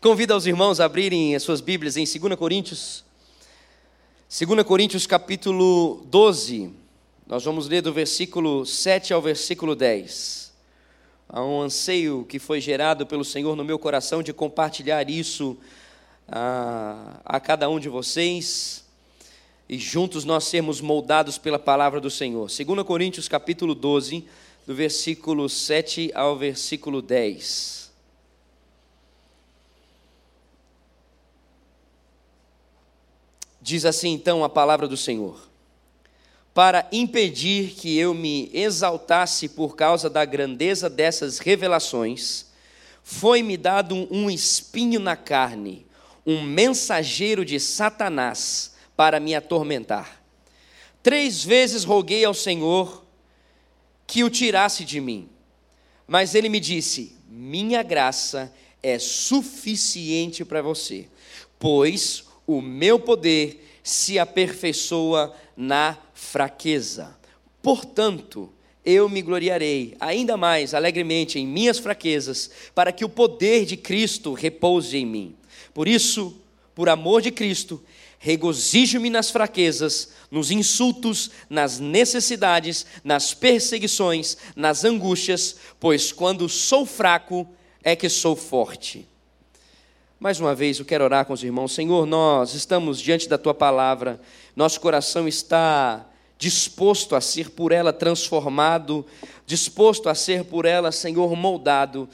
Convido os irmãos a abrirem as suas Bíblias em 2 Coríntios. 2 Coríntios capítulo 12. Nós vamos ler do versículo 7 ao versículo 10. Há um anseio que foi gerado pelo Senhor no meu coração de compartilhar isso a, a cada um de vocês e juntos nós sermos moldados pela palavra do Senhor. 2 Coríntios capítulo 12, do versículo 7 ao versículo 10. Diz assim então a palavra do Senhor: Para impedir que eu me exaltasse por causa da grandeza dessas revelações, foi-me dado um espinho na carne, um mensageiro de Satanás para me atormentar. Três vezes roguei ao Senhor que o tirasse de mim. Mas ele me disse: Minha graça é suficiente para você, pois o meu poder se aperfeiçoa na fraqueza. Portanto, eu me gloriarei ainda mais alegremente em minhas fraquezas, para que o poder de Cristo repouse em mim. Por isso, por amor de Cristo, regozijo-me nas fraquezas, nos insultos, nas necessidades, nas perseguições, nas angústias, pois quando sou fraco é que sou forte. Mais uma vez eu quero orar com os irmãos. Senhor, nós estamos diante da tua palavra, nosso coração está disposto a ser por ela transformado, disposto a ser por ela, Senhor, moldado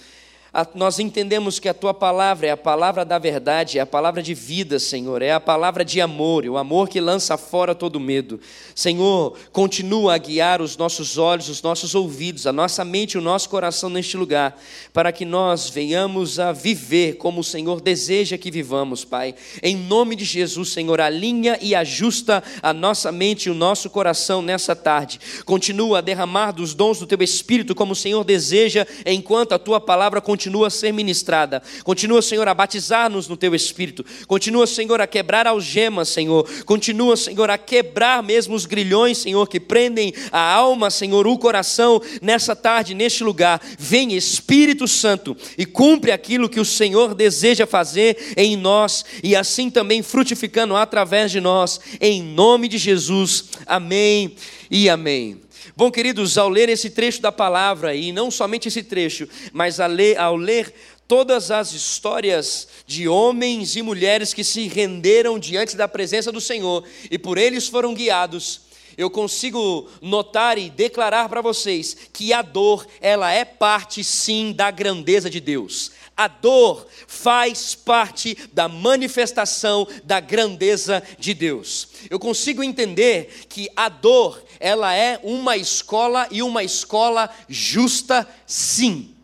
nós entendemos que a tua palavra é a palavra da verdade, é a palavra de vida, Senhor, é a palavra de amor, o amor que lança fora todo medo. Senhor, continua a guiar os nossos olhos, os nossos ouvidos, a nossa mente e o nosso coração neste lugar, para que nós venhamos a viver como o Senhor deseja que vivamos, Pai. Em nome de Jesus, Senhor, alinha e ajusta a nossa mente e o nosso coração nessa tarde. Continua a derramar dos dons do teu Espírito como o Senhor deseja, enquanto a tua palavra continua continua a ser ministrada. Continua, Senhor, a batizar-nos no teu espírito. Continua, Senhor, a quebrar algemas, Senhor. Continua, Senhor, a quebrar mesmo os grilhões, Senhor, que prendem a alma, Senhor, o coração nessa tarde, neste lugar. Vem, Espírito Santo, e cumpre aquilo que o Senhor deseja fazer em nós e assim também frutificando através de nós, em nome de Jesus. Amém e amém. Bom, queridos, ao ler esse trecho da palavra, e não somente esse trecho, mas ao ler todas as histórias de homens e mulheres que se renderam diante da presença do Senhor e por eles foram guiados, eu consigo notar e declarar para vocês que a dor, ela é parte sim da grandeza de Deus. A dor faz parte da manifestação da grandeza de Deus. Eu consigo entender que a dor, ela é uma escola e uma escola justa, sim.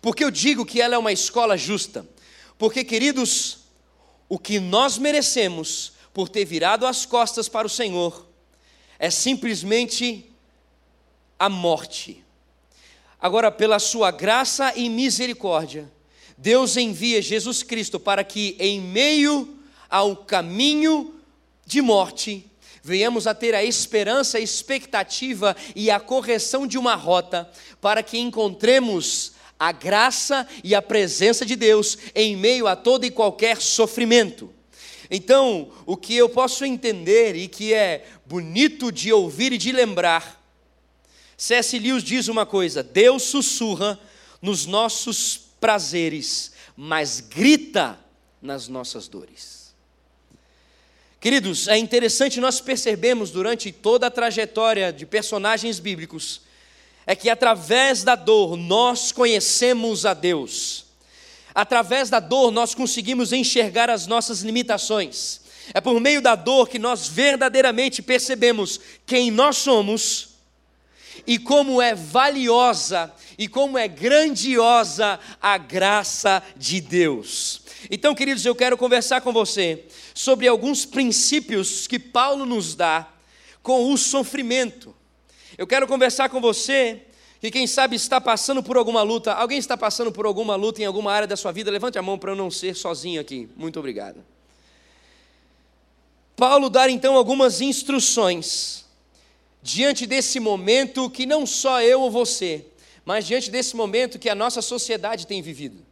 Porque eu digo que ela é uma escola justa? Porque, queridos, o que nós merecemos por ter virado as costas para o Senhor é simplesmente a morte. Agora, pela sua graça e misericórdia, Deus envia Jesus Cristo para que, em meio ao caminho de morte, venhamos a ter a esperança, a expectativa e a correção de uma rota, para que encontremos a graça e a presença de Deus em meio a todo e qualquer sofrimento. Então, o que eu posso entender e que é bonito de ouvir e de lembrar, C.S. Lewis diz uma coisa: Deus sussurra nos nossos prazeres, mas grita nas nossas dores. Queridos, é interessante nós percebemos durante toda a trajetória de personagens bíblicos, é que através da dor nós conhecemos a Deus. Através da dor nós conseguimos enxergar as nossas limitações. É por meio da dor que nós verdadeiramente percebemos quem nós somos e como é valiosa e como é grandiosa a graça de Deus. Então, queridos, eu quero conversar com você sobre alguns princípios que Paulo nos dá com o sofrimento. Eu quero conversar com você que, quem sabe, está passando por alguma luta. Alguém está passando por alguma luta em alguma área da sua vida? Levante a mão para eu não ser sozinho aqui. Muito obrigado. Paulo dá então algumas instruções diante desse momento que não só eu ou você, mas diante desse momento que a nossa sociedade tem vivido.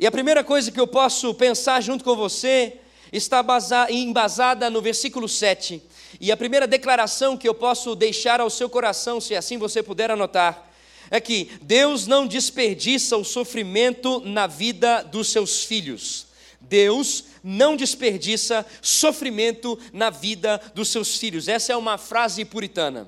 E a primeira coisa que eu posso pensar junto com você está embasada no versículo 7. E a primeira declaração que eu posso deixar ao seu coração, se assim você puder anotar, é que Deus não desperdiça o sofrimento na vida dos seus filhos. Deus não desperdiça sofrimento na vida dos seus filhos. Essa é uma frase puritana.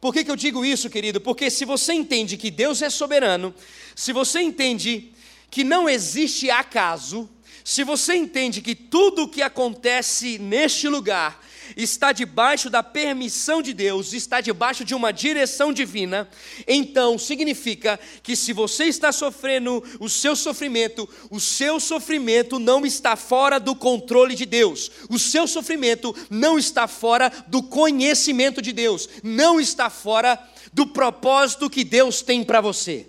Por que, que eu digo isso, querido? Porque se você entende que Deus é soberano, se você entende que não existe acaso, se você entende que tudo o que acontece neste lugar está debaixo da permissão de Deus, está debaixo de uma direção divina, então significa que se você está sofrendo o seu sofrimento, o seu sofrimento não está fora do controle de Deus, o seu sofrimento não está fora do conhecimento de Deus, não está fora do propósito que Deus tem para você.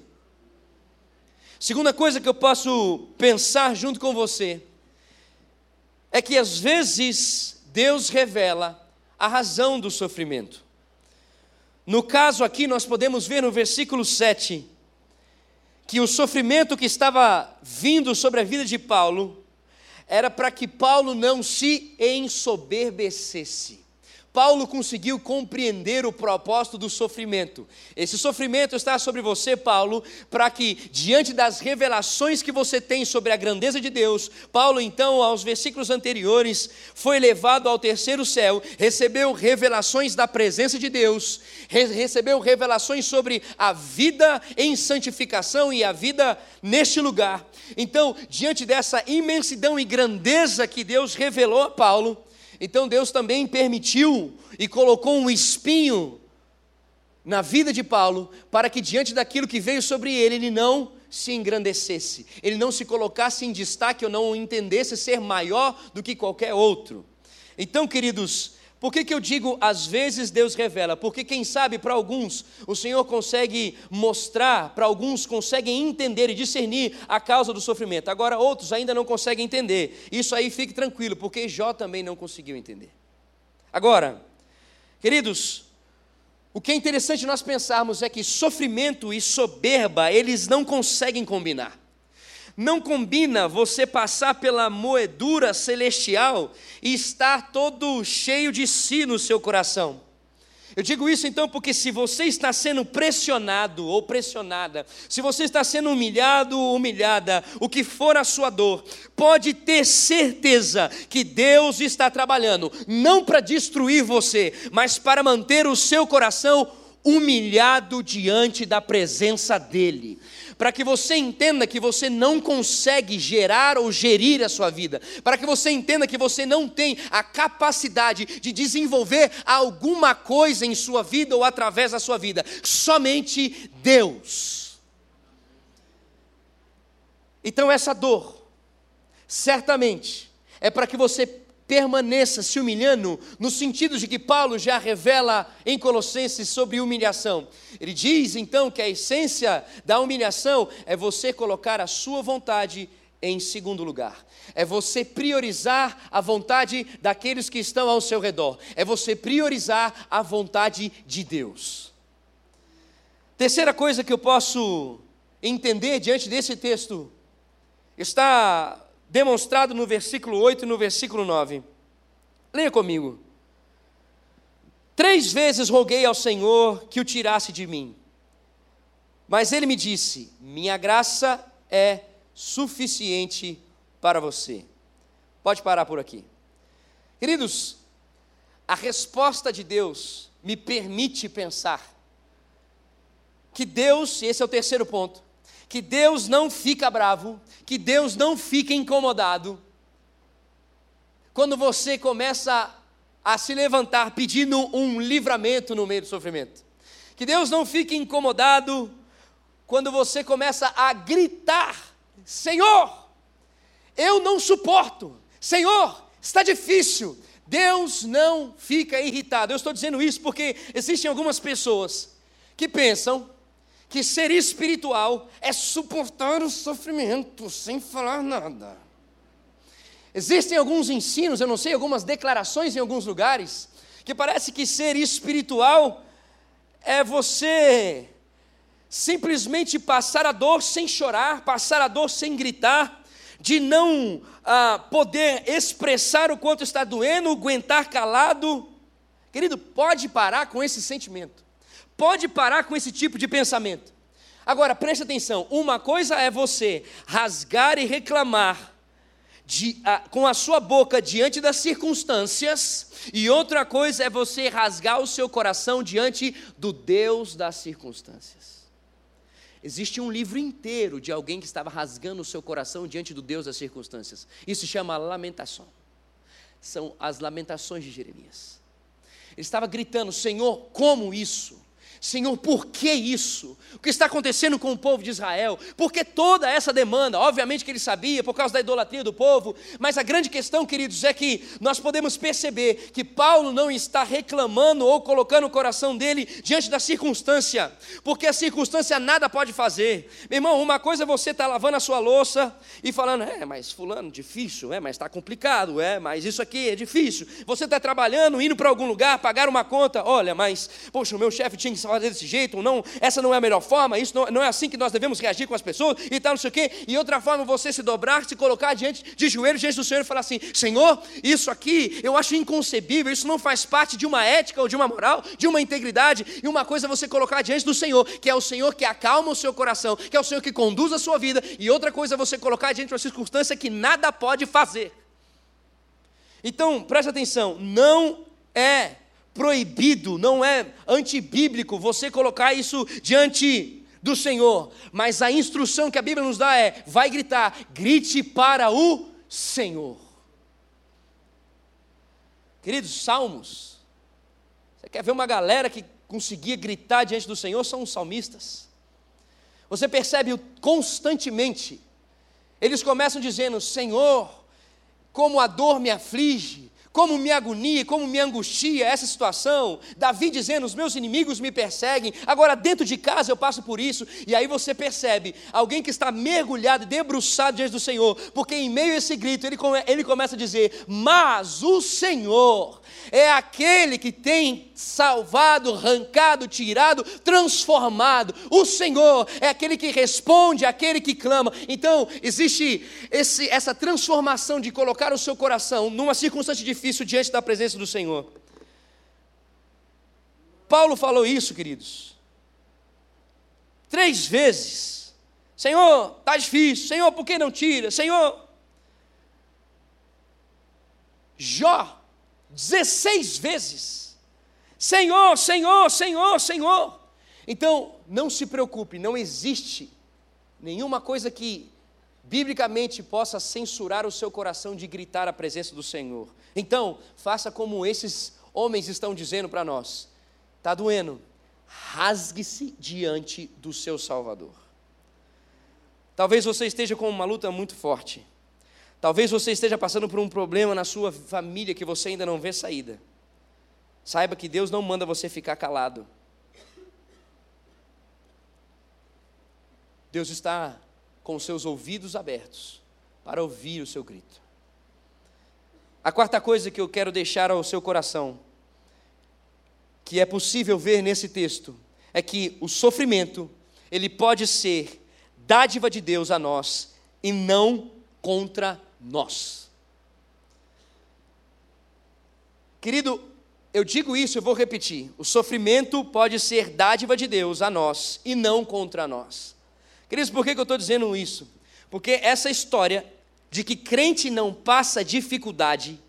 Segunda coisa que eu posso pensar junto com você é que às vezes Deus revela a razão do sofrimento. No caso aqui, nós podemos ver no versículo 7 que o sofrimento que estava vindo sobre a vida de Paulo era para que Paulo não se ensoberbecesse. Paulo conseguiu compreender o propósito do sofrimento. Esse sofrimento está sobre você, Paulo, para que, diante das revelações que você tem sobre a grandeza de Deus, Paulo, então, aos versículos anteriores, foi levado ao terceiro céu, recebeu revelações da presença de Deus, recebeu revelações sobre a vida em santificação e a vida neste lugar. Então, diante dessa imensidão e grandeza que Deus revelou a Paulo, então Deus também permitiu e colocou um espinho na vida de Paulo, para que diante daquilo que veio sobre ele, ele não se engrandecesse, ele não se colocasse em destaque ou não entendesse ser maior do que qualquer outro. Então, queridos, por que, que eu digo às vezes Deus revela? Porque quem sabe para alguns o Senhor consegue mostrar, para alguns conseguem entender e discernir a causa do sofrimento. Agora outros ainda não conseguem entender. Isso aí fique tranquilo, porque Jó também não conseguiu entender. Agora, queridos, o que é interessante nós pensarmos é que sofrimento e soberba, eles não conseguem combinar. Não combina você passar pela moedura celestial e estar todo cheio de si no seu coração. Eu digo isso então porque se você está sendo pressionado ou pressionada, se você está sendo humilhado ou humilhada, o que for a sua dor, pode ter certeza que Deus está trabalhando, não para destruir você, mas para manter o seu coração humilhado diante da presença dEle para que você entenda que você não consegue gerar ou gerir a sua vida, para que você entenda que você não tem a capacidade de desenvolver alguma coisa em sua vida ou através da sua vida, somente Deus. Então, essa dor, certamente, é para que você permaneça se humilhando, no sentido de que Paulo já revela em Colossenses sobre humilhação. Ele diz então que a essência da humilhação é você colocar a sua vontade em segundo lugar. É você priorizar a vontade daqueles que estão ao seu redor. É você priorizar a vontade de Deus. Terceira coisa que eu posso entender diante desse texto está demonstrado no versículo 8 e no versículo 9. Leia comigo. Três vezes roguei ao Senhor que o tirasse de mim. Mas ele me disse: Minha graça é suficiente para você. Pode parar por aqui. Queridos, a resposta de Deus me permite pensar que Deus, esse é o terceiro ponto, que Deus não fica bravo, que Deus não fica incomodado quando você começa a se levantar pedindo um livramento no meio do sofrimento. Que Deus não fique incomodado quando você começa a gritar: Senhor, eu não suporto, Senhor, está difícil. Deus não fica irritado. Eu estou dizendo isso porque existem algumas pessoas que pensam que ser espiritual é suportar o sofrimento sem falar nada. Existem alguns ensinos, eu não sei, algumas declarações em alguns lugares, que parece que ser espiritual é você simplesmente passar a dor sem chorar, passar a dor sem gritar, de não ah, poder expressar o quanto está doendo, aguentar calado. Querido, pode parar com esse sentimento, pode parar com esse tipo de pensamento. Agora, preste atenção: uma coisa é você rasgar e reclamar de, a, com a sua boca diante das circunstâncias, e outra coisa é você rasgar o seu coração diante do Deus das circunstâncias. Existe um livro inteiro de alguém que estava rasgando o seu coração diante do Deus das circunstâncias. Isso se chama lamentação. São as lamentações de Jeremias. Ele estava gritando: Senhor, como isso? Senhor, por que isso? O que está acontecendo com o povo de Israel? Por que toda essa demanda? Obviamente que ele sabia, por causa da idolatria do povo, mas a grande questão, queridos, é que nós podemos perceber que Paulo não está reclamando ou colocando o coração dele diante da circunstância, porque a circunstância nada pode fazer. Meu irmão, uma coisa é você estar tá lavando a sua louça e falando, é, mas fulano, difícil, é, mas está complicado, é, mas isso aqui é difícil. Você está trabalhando, indo para algum lugar, pagar uma conta, olha, mas, poxa, o meu chefe tinha que fazer desse jeito, não, essa não é a melhor forma, isso não, não é assim que nós devemos reagir com as pessoas e tal, não sei o quê. E outra forma, você se dobrar, se colocar diante de joelhos diante do Senhor e falar assim: Senhor, isso aqui eu acho inconcebível, isso não faz parte de uma ética ou de uma moral, de uma integridade. E uma coisa é você colocar diante do Senhor, que é o Senhor que acalma o seu coração, que é o Senhor que conduz a sua vida, e outra coisa é você colocar diante de uma circunstância que nada pode fazer. Então, preste atenção, não é proibido, não é antibíblico você colocar isso diante do Senhor, mas a instrução que a Bíblia nos dá é: vai gritar, grite para o Senhor. Queridos, salmos. Você quer ver uma galera que conseguia gritar diante do Senhor? São os salmistas. Você percebe constantemente, eles começam dizendo: Senhor, como a dor me aflige, como me agonia, como me angustia essa situação. Davi dizendo: os meus inimigos me perseguem, agora dentro de casa eu passo por isso. E aí você percebe alguém que está mergulhado, debruçado diante do Senhor, porque em meio a esse grito ele, ele começa a dizer: Mas o Senhor é aquele que tem salvado, arrancado, tirado, transformado. O Senhor é aquele que responde, aquele que clama. Então, existe esse, essa transformação de colocar o seu coração numa circunstância difícil diante da presença do Senhor. Paulo falou isso, queridos, três vezes. Senhor, está difícil. Senhor, por que não tira? Senhor. Jó 16 vezes. Senhor, Senhor, Senhor, Senhor. Então, não se preocupe, não existe nenhuma coisa que biblicamente possa censurar o seu coração de gritar a presença do Senhor. Então, faça como esses homens estão dizendo para nós: está doendo, rasgue-se diante do seu Salvador. Talvez você esteja com uma luta muito forte. Talvez você esteja passando por um problema na sua família que você ainda não vê saída. Saiba que Deus não manda você ficar calado. Deus está com seus ouvidos abertos para ouvir o seu grito. A quarta coisa que eu quero deixar ao seu coração, que é possível ver nesse texto, é que o sofrimento, ele pode ser dádiva de Deus a nós e não contra nós. Querido, eu digo isso, eu vou repetir. O sofrimento pode ser dádiva de Deus a nós e não contra nós. Queridos, por que eu estou dizendo isso? Porque essa história de que crente não passa dificuldade,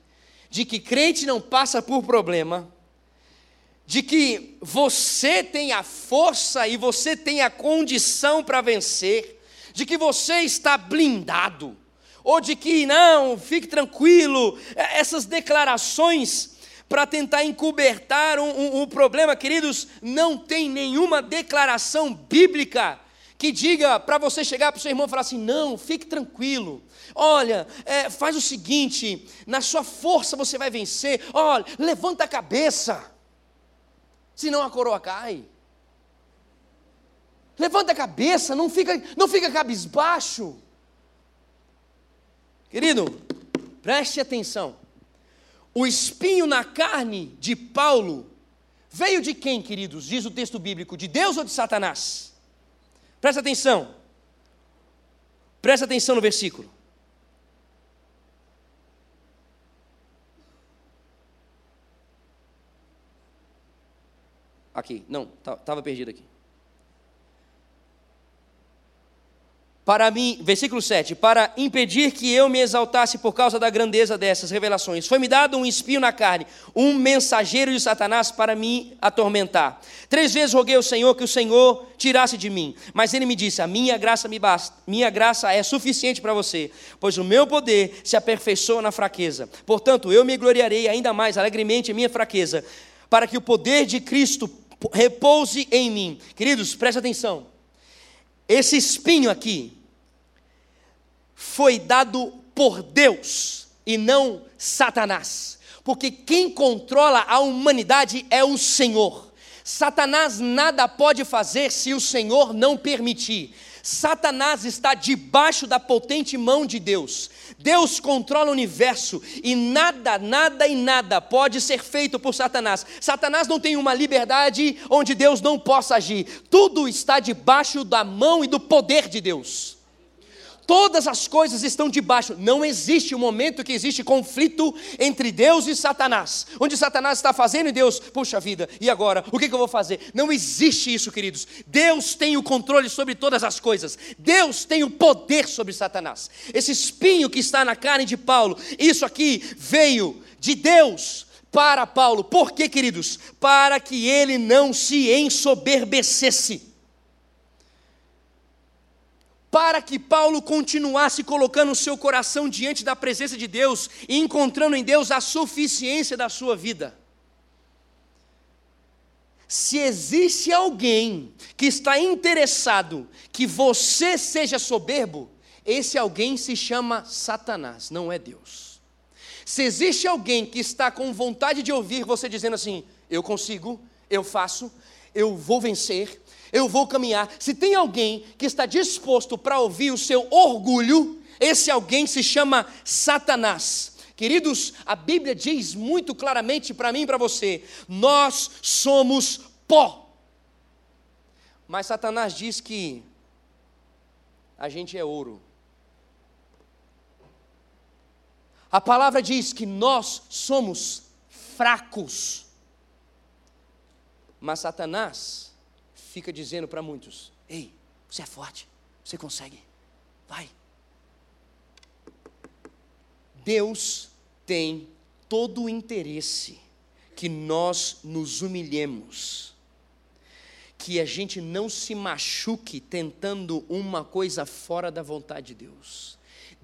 de que crente não passa por problema, de que você tem a força e você tem a condição para vencer, de que você está blindado ou de que não, fique tranquilo, é, essas declarações para tentar encobertar um, um, um, problema, queridos, não tem nenhuma declaração bíblica que diga para você chegar para o seu irmão e falar assim: não, fique tranquilo, olha, é, faz o seguinte, na sua força você vai vencer, olha, levanta a cabeça, senão a coroa cai. Levanta a cabeça, não fica, não fica cabisbaixo. Querido, preste atenção. O espinho na carne de Paulo veio de quem, queridos? Diz o texto bíblico: de Deus ou de Satanás? Presta atenção. Presta atenção no versículo. Aqui, não, estava perdido aqui. Para mim, versículo 7, para impedir que eu me exaltasse por causa da grandeza dessas revelações, foi-me dado um espinho na carne, um mensageiro de Satanás para me atormentar. Três vezes roguei ao Senhor que o Senhor tirasse de mim, mas ele me disse: "A minha graça me basta, minha graça é suficiente para você, pois o meu poder se aperfeiçoa na fraqueza. Portanto, eu me gloriarei ainda mais alegremente em minha fraqueza, para que o poder de Cristo repouse em mim." Queridos, preste atenção. Esse espinho aqui foi dado por Deus e não Satanás. Porque quem controla a humanidade é o Senhor. Satanás nada pode fazer se o Senhor não permitir. Satanás está debaixo da potente mão de Deus. Deus controla o universo e nada, nada e nada pode ser feito por Satanás. Satanás não tem uma liberdade onde Deus não possa agir. Tudo está debaixo da mão e do poder de Deus. Todas as coisas estão debaixo. Não existe um momento que existe conflito entre Deus e Satanás. Onde Satanás está fazendo e Deus, puxa vida, e agora? O que, eu vou fazer? Não existe isso, queridos. Deus tem o controle sobre todas as coisas. Deus tem o poder sobre Satanás. Esse espinho que está na carne de Paulo, isso aqui veio de Deus para Paulo. Por quê, queridos? Para que ele não se ensoberbecesse para que Paulo continuasse colocando o seu coração diante da presença de Deus e encontrando em Deus a suficiência da sua vida. Se existe alguém que está interessado que você seja soberbo, esse alguém se chama Satanás, não é Deus. Se existe alguém que está com vontade de ouvir você dizendo assim: eu consigo, eu faço, eu vou vencer, eu vou caminhar. Se tem alguém que está disposto para ouvir o seu orgulho, esse alguém se chama Satanás. Queridos, a Bíblia diz muito claramente para mim e para você: nós somos pó. Mas Satanás diz que a gente é ouro. A palavra diz que nós somos fracos. Mas Satanás fica dizendo para muitos: Ei, você é forte, você consegue, vai. Deus tem todo o interesse que nós nos humilhemos, que a gente não se machuque tentando uma coisa fora da vontade de Deus.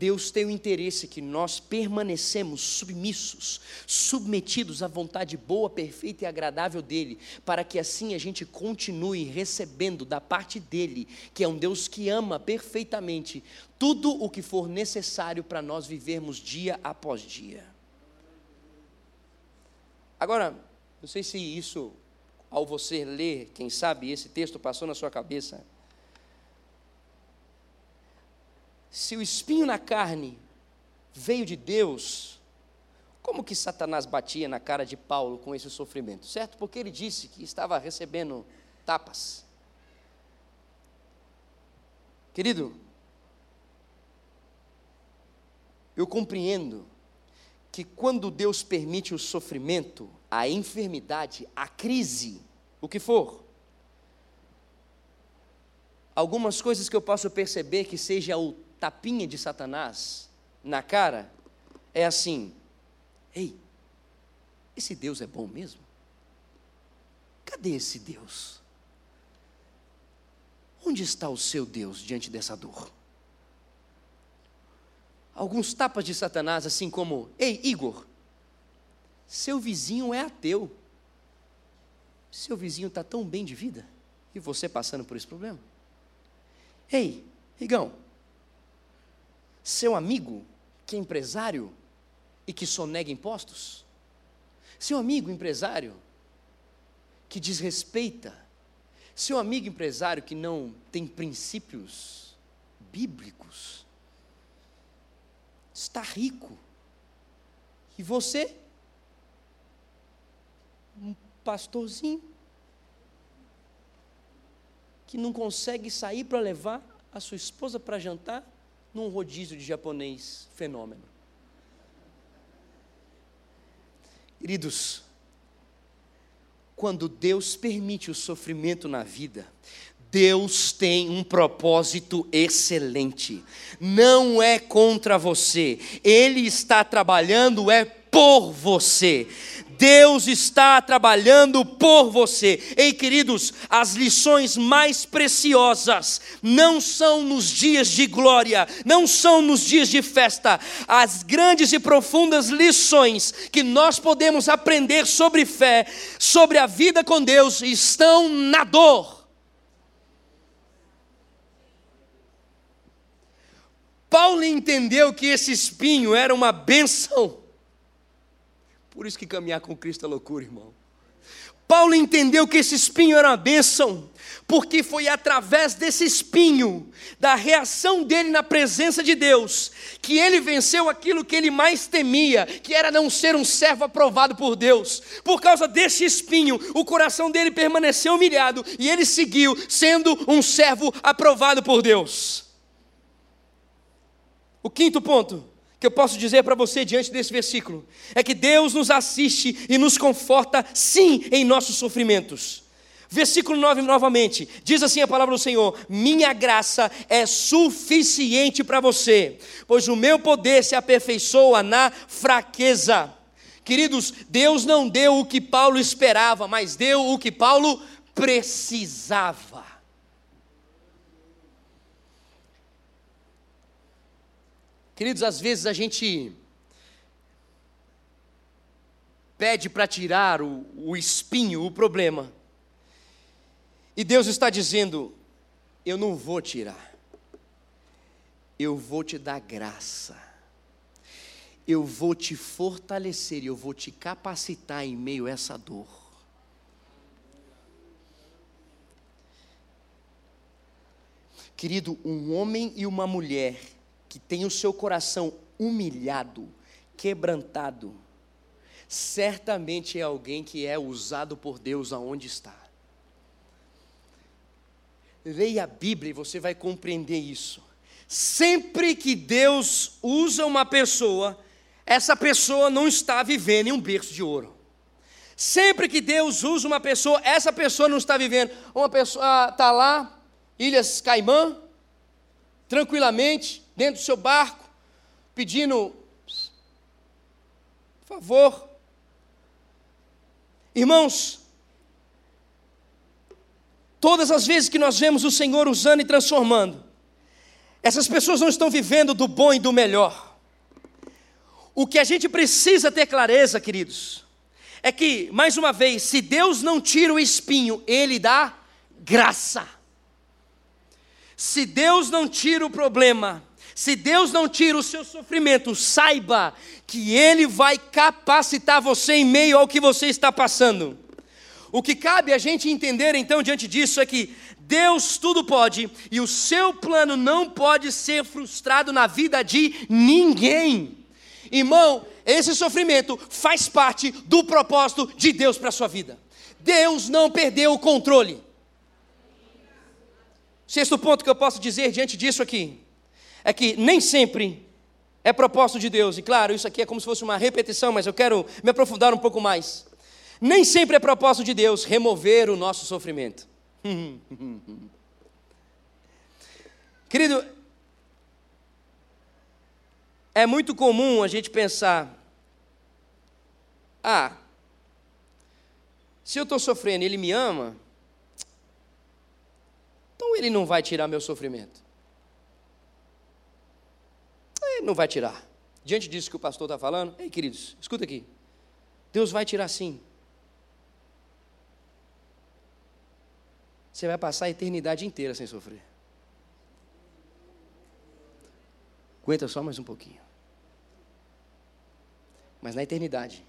Deus tem o interesse que nós permanecemos submissos, submetidos à vontade boa, perfeita e agradável dEle, para que assim a gente continue recebendo da parte dEle, que é um Deus que ama perfeitamente, tudo o que for necessário para nós vivermos dia após dia. Agora, não sei se isso, ao você ler, quem sabe esse texto passou na sua cabeça, se o espinho na carne veio de Deus, como que Satanás batia na cara de Paulo com esse sofrimento? Certo? Porque ele disse que estava recebendo tapas. Querido, eu compreendo que quando Deus permite o sofrimento, a enfermidade, a crise, o que for, algumas coisas que eu posso perceber que seja o tapinha de Satanás na cara é assim: ei, esse Deus é bom mesmo? Cadê esse Deus? Onde está o seu Deus diante dessa dor? Alguns tapas de Satanás, assim como: Ei, Igor, seu vizinho é ateu. Seu vizinho está tão bem de vida e você passando por esse problema. Ei, Igão, seu amigo, que é empresário e que sonega impostos? Seu amigo empresário que desrespeita? Seu amigo empresário que não tem princípios bíblicos? Está rico. E você? Um pastorzinho que não consegue sair para levar a sua esposa para jantar num rodízio de japonês fenômeno. Queridos, quando Deus permite o sofrimento na vida, Deus tem um propósito excelente. Não é contra você. Ele está trabalhando é por você. Deus está trabalhando por você. Ei, queridos, as lições mais preciosas não são nos dias de glória, não são nos dias de festa. As grandes e profundas lições que nós podemos aprender sobre fé, sobre a vida com Deus, estão na dor. Paulo entendeu que esse espinho era uma benção. Por isso que caminhar com Cristo é loucura, irmão. Paulo entendeu que esse espinho era uma bênção, porque foi através desse espinho, da reação dele na presença de Deus, que ele venceu aquilo que ele mais temia, que era não ser um servo aprovado por Deus. Por causa desse espinho, o coração dele permaneceu humilhado e ele seguiu sendo um servo aprovado por Deus. O quinto ponto que eu posso dizer para você diante desse versículo é que Deus nos assiste e nos conforta, sim, em nossos sofrimentos. Versículo 9 novamente, diz assim a palavra do Senhor: Minha graça é suficiente para você, pois o meu poder se aperfeiçoa na fraqueza. Queridos, Deus não deu o que Paulo esperava, mas deu o que Paulo precisava. Queridos, às vezes a gente pede para tirar o, o espinho, o problema, e Deus está dizendo: Eu não vou tirar, eu vou te dar graça, eu vou te fortalecer, eu vou te capacitar em meio a essa dor. Querido, um homem e uma mulher que tem o seu coração humilhado, quebrantado, certamente é alguém que é usado por Deus aonde está. Leia a Bíblia e você vai compreender isso. Sempre que Deus usa uma pessoa, essa pessoa não está vivendo em um berço de ouro. Sempre que Deus usa uma pessoa, essa pessoa não está vivendo. Uma pessoa está lá, Ilhas Caimã, tranquilamente, dentro do seu barco, pedindo, por favor. Irmãos, todas as vezes que nós vemos o Senhor usando e transformando, essas pessoas não estão vivendo do bom e do melhor. O que a gente precisa ter clareza, queridos, é que, mais uma vez, se Deus não tira o espinho, Ele dá graça. Se Deus não tira o problema, se Deus não tira o seu sofrimento, saiba que Ele vai capacitar você em meio ao que você está passando. O que cabe a gente entender então diante disso é que Deus tudo pode e o seu plano não pode ser frustrado na vida de ninguém. Irmão, esse sofrimento faz parte do propósito de Deus para a sua vida. Deus não perdeu o controle. Sexto ponto que eu posso dizer diante disso aqui é que nem sempre é propósito de Deus, e claro, isso aqui é como se fosse uma repetição, mas eu quero me aprofundar um pouco mais. Nem sempre é propósito de Deus remover o nosso sofrimento. Querido, é muito comum a gente pensar: ah, se eu estou sofrendo e ele me ama, então ele não vai tirar meu sofrimento. Ele não vai tirar. Diante disso que o pastor está falando, ei queridos, escuta aqui. Deus vai tirar sim. Você vai passar a eternidade inteira sem sofrer. Aguenta só mais um pouquinho. Mas na eternidade,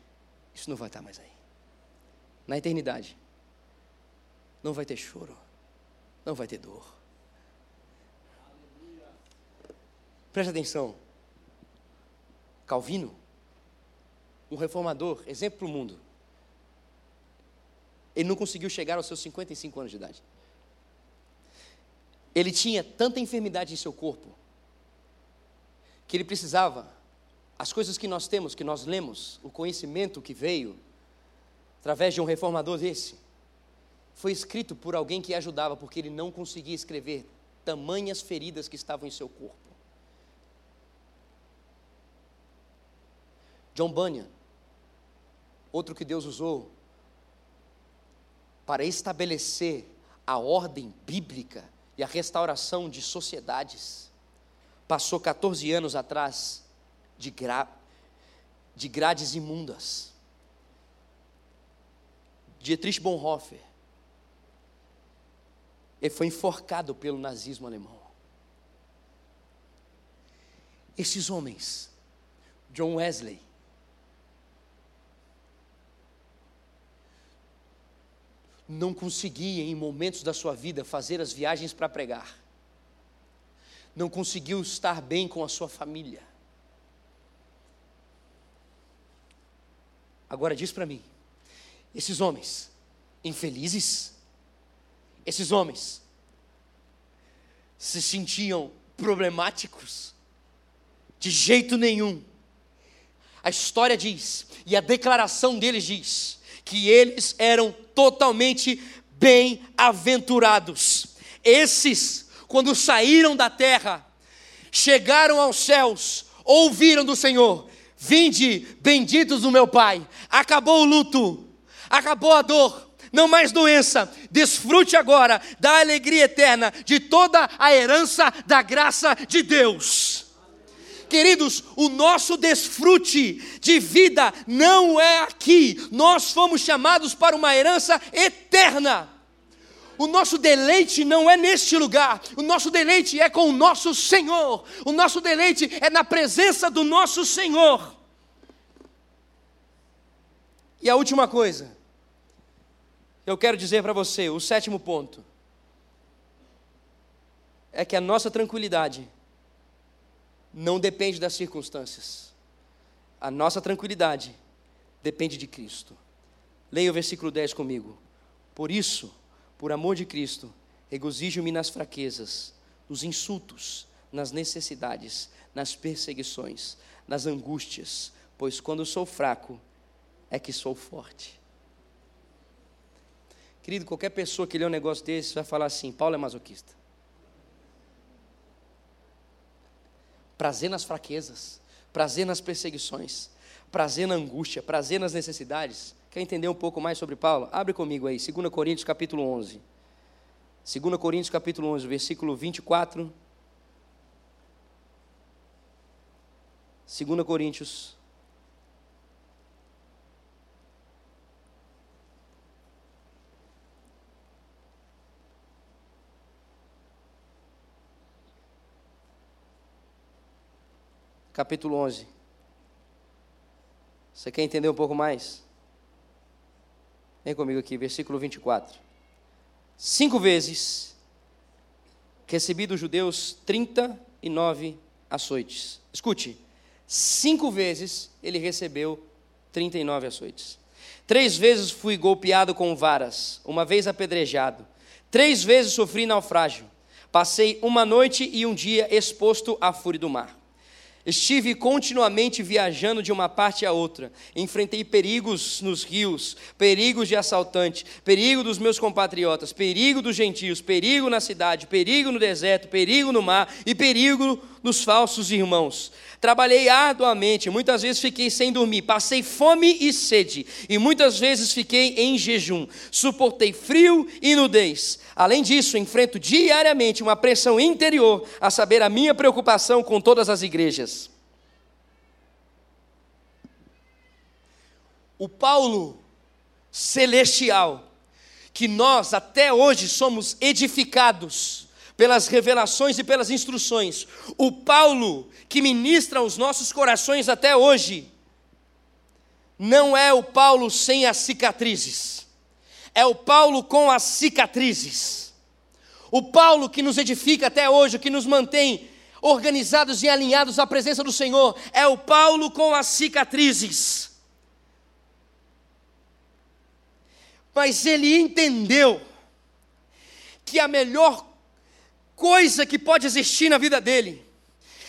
isso não vai estar mais aí. Na eternidade, não vai ter choro, não vai ter dor. Presta atenção. Calvino, um reformador, exemplo para o mundo. Ele não conseguiu chegar aos seus 55 anos de idade. Ele tinha tanta enfermidade em seu corpo que ele precisava, as coisas que nós temos, que nós lemos, o conhecimento que veio através de um reformador desse, foi escrito por alguém que ajudava, porque ele não conseguia escrever tamanhas feridas que estavam em seu corpo. John Bunyan, outro que Deus usou para estabelecer a ordem bíblica e a restauração de sociedades, passou 14 anos atrás de, gra de grades imundas. Dietrich Bonhoeffer, ele foi enforcado pelo nazismo alemão. Esses homens, John Wesley, não conseguia, em momentos da sua vida, fazer as viagens para pregar, não conseguiu estar bem com a sua família. Agora diz para mim, esses homens infelizes, esses homens se sentiam problemáticos? De jeito nenhum. A história diz, e a declaração deles diz, que eles eram totalmente bem-aventurados. Esses, quando saíram da terra, chegaram aos céus, ouviram do Senhor: Vinde, benditos do meu Pai. Acabou o luto, acabou a dor, não mais doença. Desfrute agora da alegria eterna, de toda a herança da graça de Deus. Queridos, o nosso desfrute de vida não é aqui, nós fomos chamados para uma herança eterna. O nosso deleite não é neste lugar, o nosso deleite é com o nosso Senhor, o nosso deleite é na presença do nosso Senhor. E a última coisa, eu quero dizer para você, o sétimo ponto, é que a nossa tranquilidade não depende das circunstâncias. A nossa tranquilidade depende de Cristo. Leia o versículo 10 comigo. Por isso, por amor de Cristo, regozijo-me nas fraquezas, nos insultos, nas necessidades, nas perseguições, nas angústias, pois quando sou fraco é que sou forte. Querido, qualquer pessoa que lê um negócio desse vai falar assim: Paulo é masoquista. Prazer nas fraquezas, prazer nas perseguições, prazer na angústia, prazer nas necessidades. Quer entender um pouco mais sobre Paulo? Abre comigo aí, 2 Coríntios capítulo 11. 2 Coríntios capítulo 11, versículo 24. 2 Coríntios capítulo 11. Você quer entender um pouco mais? Vem comigo aqui, versículo 24. Cinco vezes recebi dos judeus 39 açoites. Escute, cinco vezes ele recebeu 39 açoites. Três vezes fui golpeado com varas, uma vez apedrejado. Três vezes sofri naufrágio. Passei uma noite e um dia exposto à fúria do mar. Estive continuamente viajando de uma parte a outra. Enfrentei perigos nos rios, perigos de assaltante, perigo dos meus compatriotas, perigo dos gentios, perigo na cidade, perigo no deserto, perigo no mar e perigo dos falsos irmãos. Trabalhei arduamente, muitas vezes fiquei sem dormir, passei fome e sede, e muitas vezes fiquei em jejum. Suportei frio e nudez. Além disso, enfrento diariamente uma pressão interior, a saber, a minha preocupação com todas as igrejas. O Paulo celestial, que nós até hoje somos edificados, pelas revelações e pelas instruções. O Paulo, que ministra aos nossos corações até hoje, não é o Paulo sem as cicatrizes, é o Paulo com as cicatrizes. O Paulo que nos edifica até hoje, que nos mantém organizados e alinhados à presença do Senhor, é o Paulo com as cicatrizes. Mas ele entendeu que a melhor coisa que pode existir na vida dele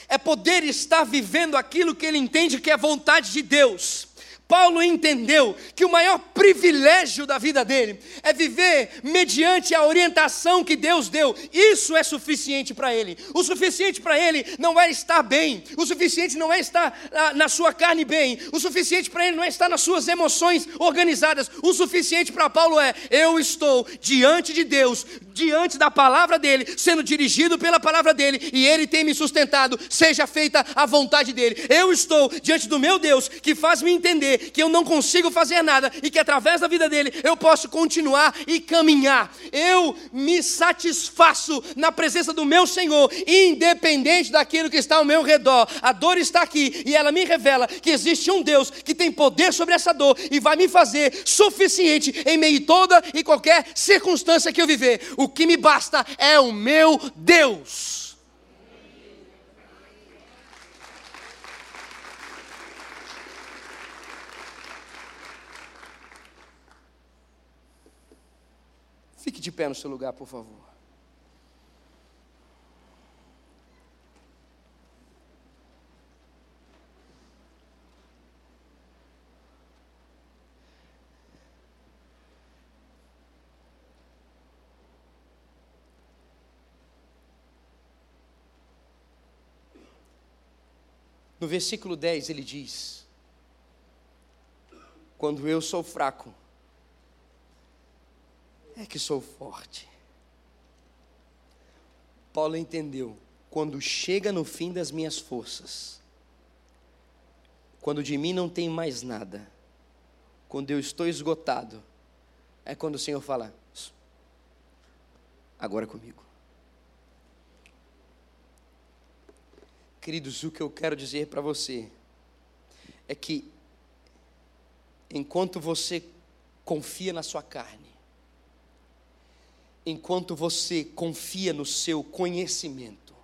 é poder estar vivendo aquilo que ele entende que é vontade de Deus. Paulo entendeu que o maior privilégio da vida dele é viver mediante a orientação que Deus deu. Isso é suficiente para ele. O suficiente para ele não é estar bem, o suficiente não é estar na, na sua carne bem, o suficiente para ele não é estar nas suas emoções organizadas. O suficiente para Paulo é: eu estou diante de Deus, diante da palavra dele, sendo dirigido pela palavra dele, e ele tem me sustentado, seja feita a vontade dele. Eu estou diante do meu Deus que faz me entender que eu não consigo fazer nada e que através da vida dele eu posso continuar e caminhar. Eu me satisfaço na presença do meu Senhor, independente daquilo que está ao meu redor. A dor está aqui e ela me revela que existe um Deus que tem poder sobre essa dor e vai me fazer suficiente em meio a toda e qualquer circunstância que eu viver. O que me basta é o meu Deus. Fique de pé no seu lugar, por favor. No versículo 10 ele diz: Quando eu sou fraco, é que sou forte. Paulo entendeu, quando chega no fim das minhas forças, quando de mim não tem mais nada, quando eu estou esgotado, é quando o Senhor fala: agora comigo. Queridos, o que eu quero dizer para você é que, enquanto você confia na sua carne, enquanto você confia no seu conhecimento,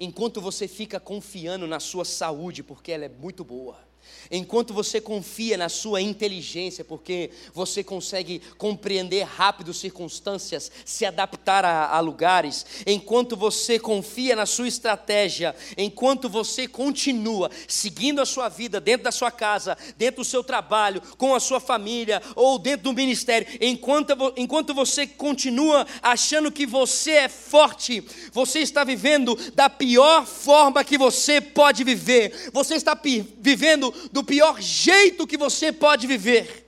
enquanto você fica confiando na sua saúde, porque ela é muito boa, Enquanto você confia na sua inteligência, porque você consegue compreender rápido circunstâncias, se adaptar a, a, lugares, enquanto você confia na sua estratégia, enquanto você continua seguindo a sua vida dentro da sua casa, dentro do seu trabalho, com a sua família ou dentro do ministério, enquanto, enquanto você continua achando que você é forte, você está vivendo da pior forma que você pode viver, você está vivendo do pior jeito que você pode viver.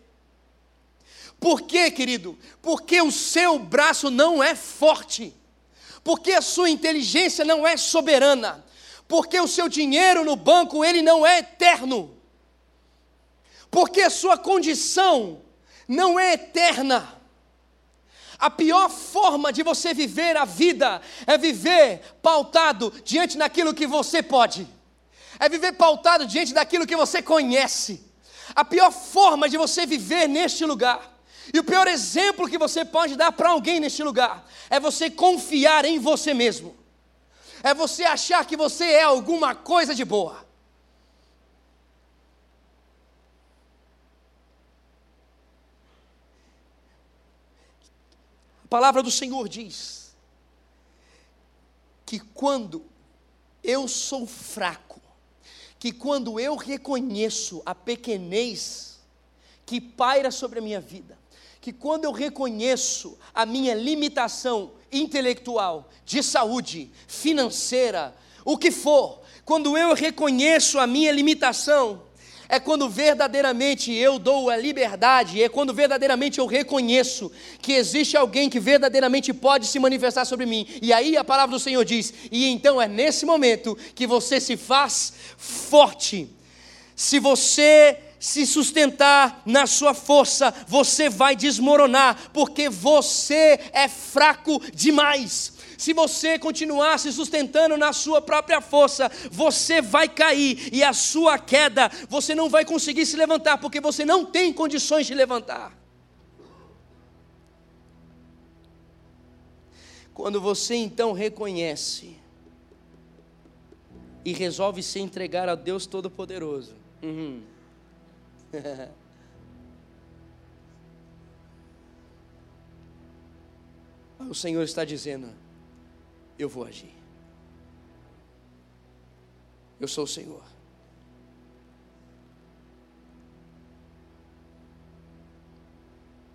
Por quê, querido? Porque o seu braço não é forte, porque a sua inteligência não é soberana, porque o seu dinheiro no banco ele não é eterno, porque a sua condição não é eterna. A pior forma de você viver a vida é viver pautado diante daquilo que você pode é viver pautado diante daquilo que você conhece. A pior forma de você viver neste lugar, e o pior exemplo que você pode dar para alguém neste lugar, é você confiar em você mesmo, é você achar que você é alguma coisa de boa. A palavra do Senhor diz que quando eu sou fraco, que quando eu reconheço a pequenez que paira sobre a minha vida, que quando eu reconheço a minha limitação intelectual, de saúde, financeira, o que for, quando eu reconheço a minha limitação, é quando verdadeiramente eu dou a liberdade, é quando verdadeiramente eu reconheço que existe alguém que verdadeiramente pode se manifestar sobre mim. E aí a palavra do Senhor diz: e então é nesse momento que você se faz forte. Se você se sustentar na sua força, você vai desmoronar, porque você é fraco demais. Se você continuar se sustentando na sua própria força, você vai cair e a sua queda, você não vai conseguir se levantar, porque você não tem condições de levantar. Quando você então reconhece e resolve se entregar a Deus Todo-Poderoso, uhum. o Senhor está dizendo: eu vou agir. Eu sou o Senhor.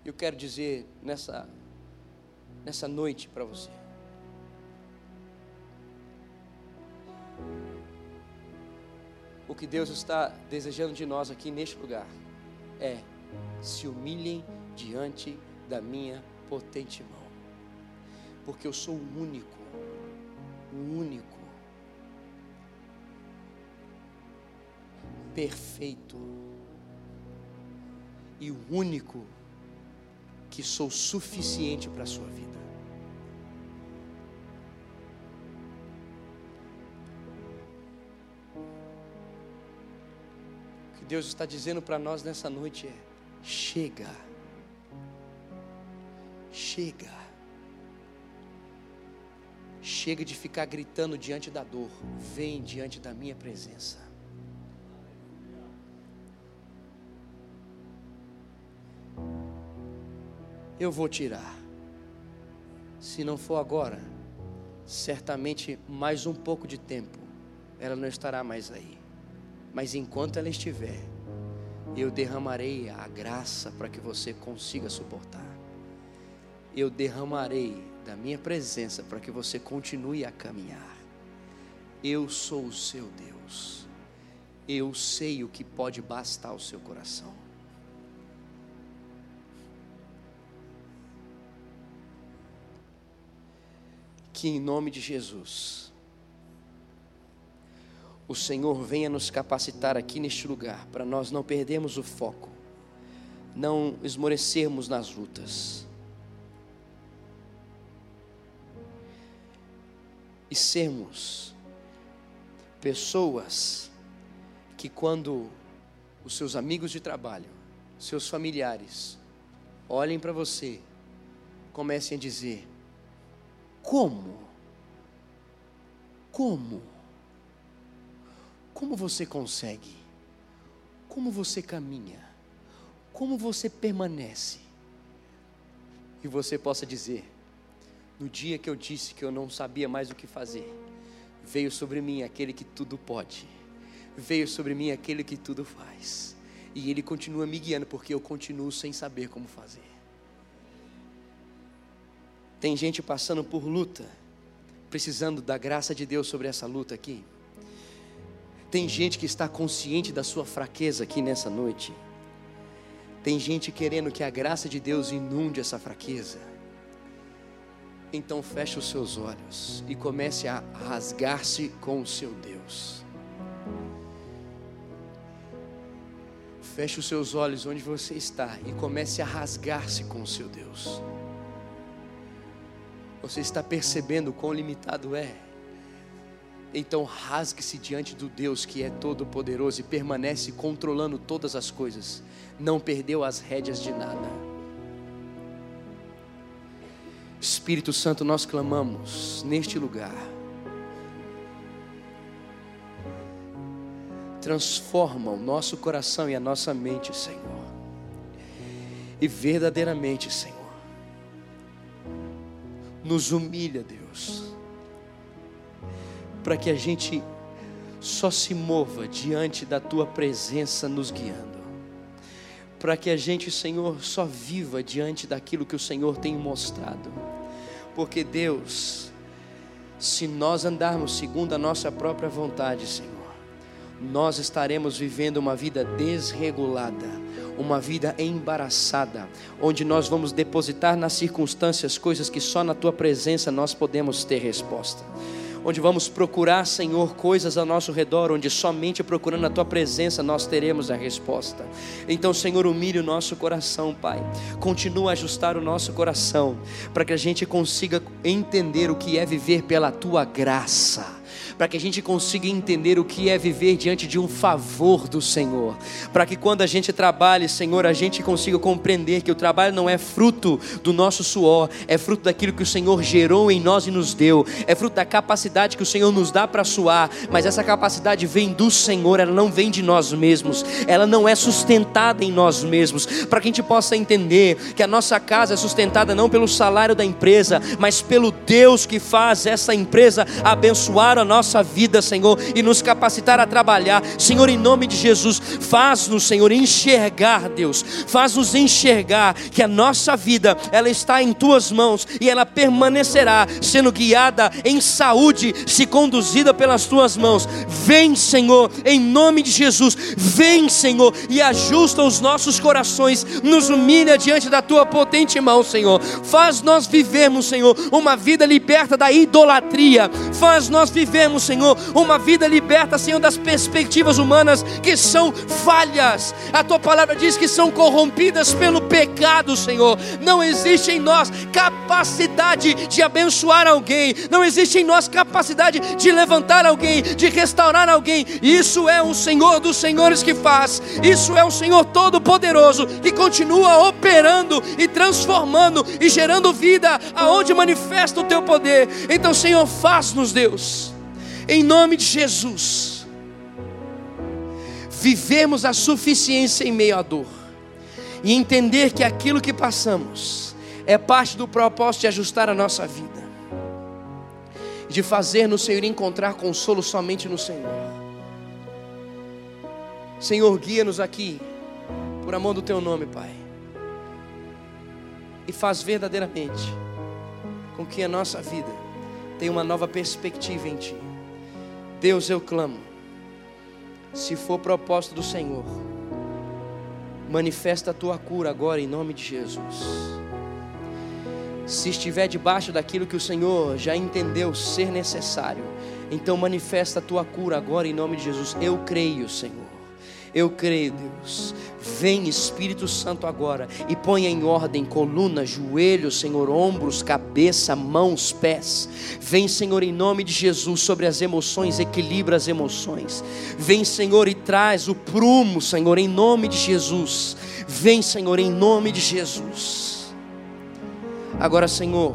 Eu quero dizer nessa, nessa noite para você. O que Deus está desejando de nós aqui neste lugar é se humilhem diante da minha potente mão, porque eu sou o único, único, perfeito e o único que sou suficiente para a sua vida. O que Deus está dizendo para nós nessa noite é: chega, chega, chega de ficar gritando diante da dor, vem diante da minha presença. eu vou tirar. Se não for agora, certamente mais um pouco de tempo, ela não estará mais aí. Mas enquanto ela estiver, eu derramarei a graça para que você consiga suportar. Eu derramarei da minha presença para que você continue a caminhar. Eu sou o seu Deus. Eu sei o que pode bastar ao seu coração. que em nome de Jesus, o Senhor venha nos capacitar aqui neste lugar, para nós não perdermos o foco, não esmorecermos nas lutas, e sermos pessoas que, quando os seus amigos de trabalho, seus familiares, olhem para você, comecem a dizer: como? Como? Como você consegue? Como você caminha? Como você permanece? E você possa dizer: no dia que eu disse que eu não sabia mais o que fazer, veio sobre mim aquele que tudo pode, veio sobre mim aquele que tudo faz, e ele continua me guiando, porque eu continuo sem saber como fazer. Tem gente passando por luta, precisando da graça de Deus sobre essa luta aqui. Tem gente que está consciente da sua fraqueza aqui nessa noite. Tem gente querendo que a graça de Deus inunde essa fraqueza. Então feche os seus olhos e comece a rasgar-se com o seu Deus. Feche os seus olhos onde você está e comece a rasgar-se com o seu Deus. Você está percebendo quão limitado é? Então rasgue-se diante do Deus que é todo-poderoso e permanece controlando todas as coisas. Não perdeu as rédeas de nada. Espírito Santo, nós clamamos neste lugar. Transforma o nosso coração e a nossa mente, Senhor. E verdadeiramente, Senhor nos humilha, Deus, para que a gente só se mova diante da tua presença nos guiando, para que a gente, Senhor, só viva diante daquilo que o Senhor tem mostrado, porque Deus, se nós andarmos segundo a nossa própria vontade, Senhor, nós estaremos vivendo uma vida desregulada uma vida embaraçada, onde nós vamos depositar nas circunstâncias coisas que só na tua presença nós podemos ter resposta. Onde vamos procurar, Senhor, coisas ao nosso redor, onde somente procurando a tua presença nós teremos a resposta. Então, Senhor, humilhe o nosso coração, Pai. Continua a ajustar o nosso coração, para que a gente consiga entender o que é viver pela tua graça para que a gente consiga entender o que é viver diante de um favor do Senhor, para que quando a gente trabalhe, Senhor, a gente consiga compreender que o trabalho não é fruto do nosso suor, é fruto daquilo que o Senhor gerou em nós e nos deu, é fruto da capacidade que o Senhor nos dá para suar, mas essa capacidade vem do Senhor, ela não vem de nós mesmos, ela não é sustentada em nós mesmos, para que a gente possa entender que a nossa casa é sustentada não pelo salário da empresa, mas pelo Deus que faz essa empresa abençoar a nossa vida, Senhor, e nos capacitar a trabalhar. Senhor, em nome de Jesus, faz-nos, Senhor, enxergar, Deus, faz-nos enxergar que a nossa vida, ela está em tuas mãos e ela permanecerá sendo guiada em saúde, se conduzida pelas tuas mãos. Vem, Senhor, em nome de Jesus, vem, Senhor, e ajusta os nossos corações, nos humilha diante da tua potente mão, Senhor. Faz nós vivermos, Senhor, uma vida liberta da idolatria. Faz nós vivermos, Senhor, uma vida liberta, Senhor, das perspectivas humanas que são falhas. A tua palavra diz que são corrompidas pelo pecado, Senhor. Não existe em nós capacidade de abençoar alguém, não existe em nós capacidade de levantar alguém, de restaurar alguém. Isso é o Senhor dos Senhores que faz, isso é o Senhor Todo-Poderoso que continua operando e transformando e gerando vida aonde manifesta o teu poder. Então, Senhor, faz-nos, Deus, em nome de Jesus, vivemos a suficiência em meio à dor e entender que aquilo que passamos é parte do propósito de ajustar a nossa vida, de fazer no Senhor encontrar consolo somente no Senhor. Senhor, guia-nos aqui, por amor do Teu nome, Pai, e faz verdadeiramente com que a nossa vida tenha uma nova perspectiva em Ti. Deus, eu clamo, se for propósito do Senhor, manifesta a Tua cura agora em nome de Jesus. Se estiver debaixo daquilo que o Senhor já entendeu ser necessário, então manifesta a Tua cura agora em nome de Jesus. Eu creio, Senhor. Eu creio, Deus. Vem Espírito Santo agora e ponha em ordem coluna, joelhos, Senhor, ombros, cabeça, mãos, pés. Vem, Senhor, em nome de Jesus sobre as emoções, equilibra as emoções. Vem, Senhor, e traz o prumo, Senhor, em nome de Jesus. Vem, Senhor, em nome de Jesus. Agora, Senhor,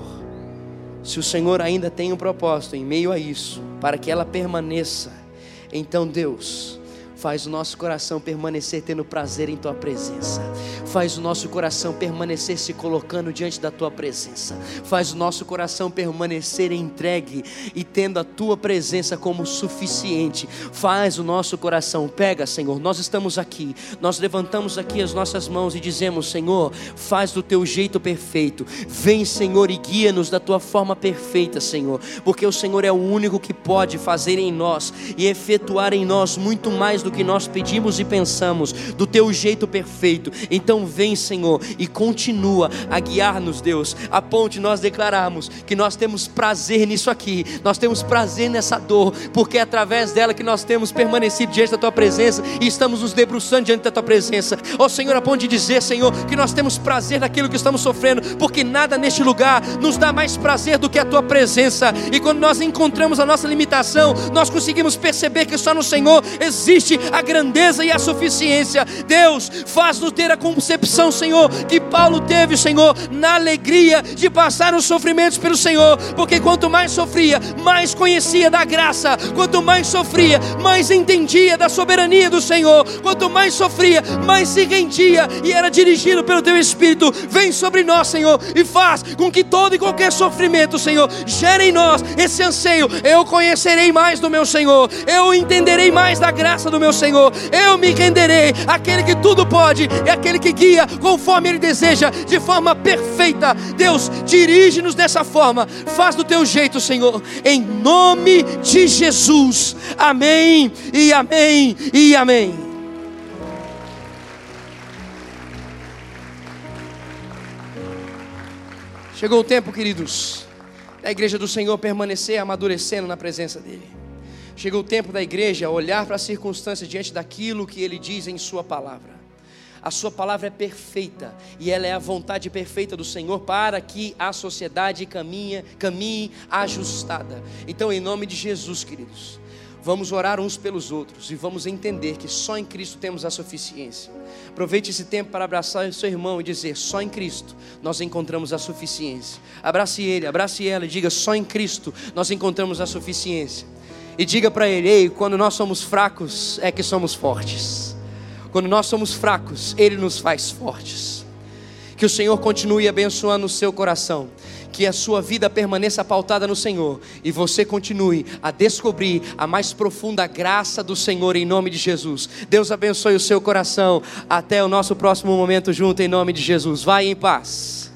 se o Senhor ainda tem um propósito em meio a isso, para que ela permaneça, então, Deus, Faz o nosso coração permanecer tendo prazer em tua presença. Faz o nosso coração permanecer se colocando diante da tua presença. Faz o nosso coração permanecer entregue e tendo a tua presença como suficiente. Faz o nosso coração, pega, Senhor. Nós estamos aqui, nós levantamos aqui as nossas mãos e dizemos: Senhor, faz do teu jeito perfeito. Vem, Senhor, e guia-nos da tua forma perfeita, Senhor, porque o Senhor é o único que pode fazer em nós e efetuar em nós muito mais do que nós pedimos e pensamos, do teu jeito perfeito. Então vem, Senhor, e continua a guiar-nos, Deus, a ponto de nós declararmos que nós temos prazer nisso aqui, nós temos prazer nessa dor, porque é através dela que nós temos permanecido diante da tua presença e estamos nos debruçando diante da tua presença. Ó oh, Senhor, a ponto de dizer, Senhor, que nós temos prazer naquilo que estamos sofrendo, porque nada neste lugar nos dá mais prazer do que a tua presença. E quando nós encontramos a nossa limitação, nós conseguimos perceber que só no Senhor existe a grandeza e a suficiência. Deus, faz-nos ter a concepção, Senhor, que Paulo teve, Senhor, na alegria de passar os sofrimentos pelo Senhor, porque quanto mais sofria, mais conhecia da graça, quanto mais sofria, mais entendia da soberania do Senhor, quanto mais sofria, mais se rendia e era dirigido pelo Teu Espírito. Vem sobre nós, Senhor, e faz com que todo e qualquer sofrimento, Senhor, gere em nós esse anseio. Eu conhecerei mais do meu Senhor, eu entenderei mais da graça do meu Senhor. Eu me renderei àquele que tudo pode e aquele que guia conforme Ele deseja, de forma perfeita. Deus, dirige-nos dessa forma. Faz do teu jeito, Senhor, em nome de Jesus. Amém e amém e amém. Chegou o tempo, queridos, da igreja do Senhor permanecer amadurecendo na presença dEle. Chegou o tempo da igreja olhar para as circunstâncias diante daquilo que ele diz em Sua palavra. A sua palavra é perfeita e ela é a vontade perfeita do Senhor para que a sociedade caminhe, caminhe ajustada. Então, em nome de Jesus, queridos, vamos orar uns pelos outros e vamos entender que só em Cristo temos a suficiência. Aproveite esse tempo para abraçar o seu irmão e dizer: só em Cristo nós encontramos a suficiência. Abrace ele, abrace ela e diga: só em Cristo nós encontramos a suficiência. E diga para ele: ei, quando nós somos fracos é que somos fortes. Quando nós somos fracos, Ele nos faz fortes. Que o Senhor continue abençoando o seu coração. Que a sua vida permaneça pautada no Senhor e você continue a descobrir a mais profunda graça do Senhor em nome de Jesus. Deus abençoe o seu coração. Até o nosso próximo momento junto em nome de Jesus. Vai em paz.